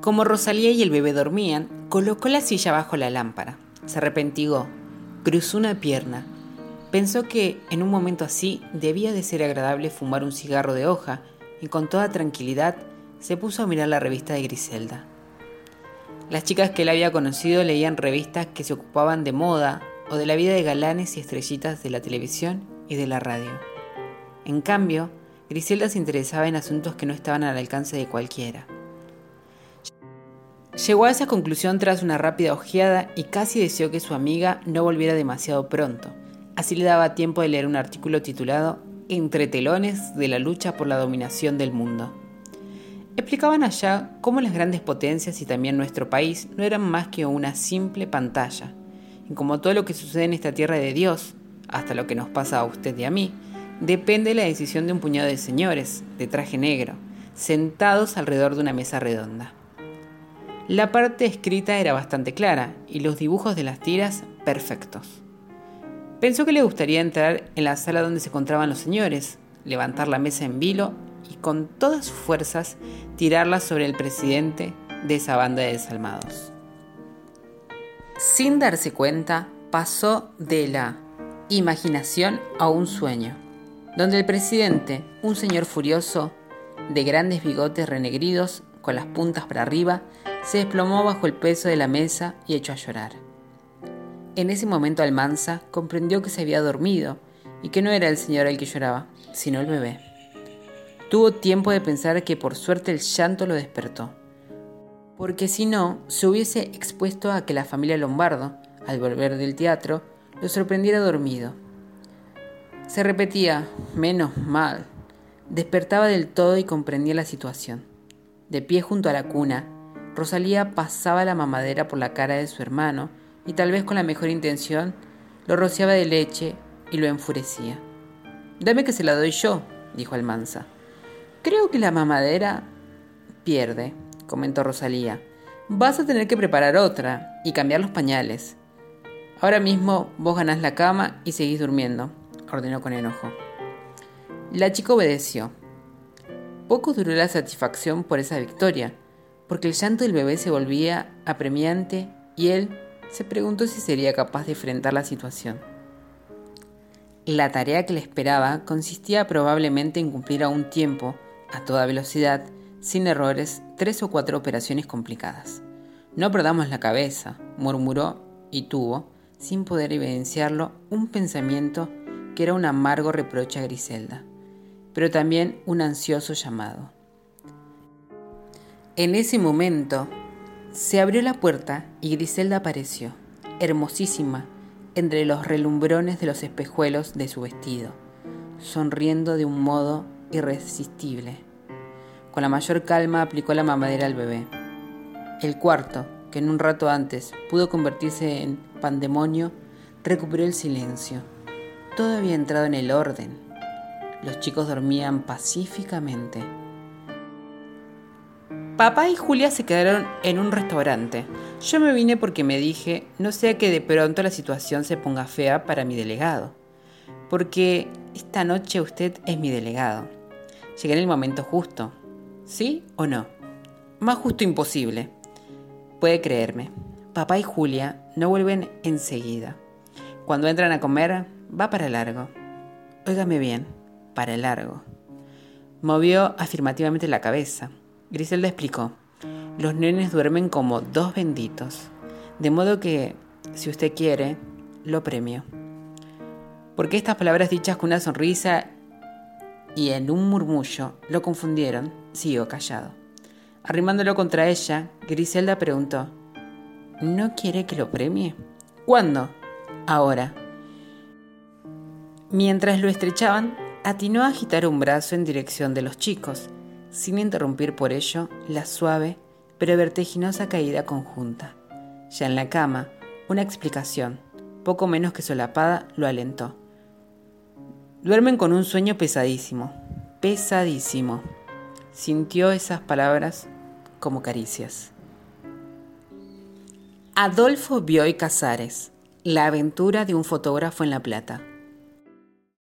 Como Rosalía y el bebé dormían, colocó la silla bajo la lámpara. Se arrepentigó, cruzó una pierna. Pensó que en un momento así debía de ser agradable fumar un cigarro de hoja y con toda tranquilidad se puso a mirar la revista de Griselda. Las chicas que él había conocido leían revistas que se ocupaban de moda o de la vida de galanes y estrellitas de la televisión y de la radio. En cambio, Griselda se interesaba en asuntos que no estaban al alcance de cualquiera. Llegó a esa conclusión tras una rápida ojeada y casi deseó que su amiga no volviera demasiado pronto. Así le daba tiempo de leer un artículo titulado Entre telones de la lucha por la dominación del mundo. Explicaban allá cómo las grandes potencias y también nuestro país no eran más que una simple pantalla. Y como todo lo que sucede en esta tierra de Dios, hasta lo que nos pasa a usted y a mí, depende de la decisión de un puñado de señores, de traje negro, sentados alrededor de una mesa redonda. La parte escrita era bastante clara y los dibujos de las tiras perfectos. Pensó que le gustaría entrar en la sala donde se encontraban los señores, levantar la mesa en vilo y con todas sus fuerzas tirarla sobre el presidente de esa banda de desalmados. Sin darse cuenta, pasó de la imaginación a un sueño, donde el presidente, un señor furioso, de grandes bigotes renegridos con las puntas para arriba, se desplomó bajo el peso de la mesa y echó a llorar. En ese momento Almanza comprendió que se había dormido y que no era el señor el que lloraba, sino el bebé. Tuvo tiempo de pensar que por suerte el llanto lo despertó, porque si no, se hubiese expuesto a que la familia Lombardo, al volver del teatro, lo sorprendiera dormido. Se repetía, menos mal. Despertaba del todo y comprendía la situación. De pie junto a la cuna, Rosalía pasaba la mamadera por la cara de su hermano y tal vez con la mejor intención, lo rociaba de leche y lo enfurecía. Dame que se la doy yo, dijo Almanza. Creo que la mamadera pierde, comentó Rosalía. Vas a tener que preparar otra y cambiar los pañales. Ahora mismo vos ganás la cama y seguís durmiendo, ordenó con enojo. La chica obedeció. Poco duró la satisfacción por esa victoria, porque el llanto del bebé se volvía apremiante y él se preguntó si sería capaz de enfrentar la situación. La tarea que le esperaba consistía probablemente en cumplir a un tiempo a toda velocidad, sin errores, tres o cuatro operaciones complicadas. No perdamos la cabeza, murmuró y tuvo, sin poder evidenciarlo, un pensamiento que era un amargo reproche a Griselda, pero también un ansioso llamado. En ese momento, se abrió la puerta y Griselda apareció, hermosísima, entre los relumbrones de los espejuelos de su vestido, sonriendo de un modo irresistible. Con la mayor calma aplicó la mamadera al bebé. El cuarto, que en un rato antes pudo convertirse en pandemonio, recuperó el silencio. Todo había entrado en el orden. Los chicos dormían pacíficamente. Papá y Julia se quedaron en un restaurante. Yo me vine porque me dije, no sea que de pronto la situación se ponga fea para mi delegado. Porque esta noche usted es mi delegado. Llegué en el momento justo. ¿Sí o no? Más justo imposible. Puede creerme. Papá y Julia no vuelven enseguida. Cuando entran a comer, va para largo. Óigame bien, para largo. Movió afirmativamente la cabeza. Griselda explicó. Los nenes duermen como dos benditos. De modo que, si usted quiere, lo premio. Porque estas palabras dichas con una sonrisa y en un murmullo lo confundieron, siguió callado. Arrimándolo contra ella, Griselda preguntó, ¿No quiere que lo premie? ¿Cuándo? Ahora. Mientras lo estrechaban, atinó a agitar un brazo en dirección de los chicos, sin interrumpir por ello la suave pero vertiginosa caída conjunta. Ya en la cama, una explicación, poco menos que solapada, lo alentó. Duermen con un sueño pesadísimo, pesadísimo. Sintió esas palabras como caricias. Adolfo Bioy Casares, La aventura de un fotógrafo en La Plata.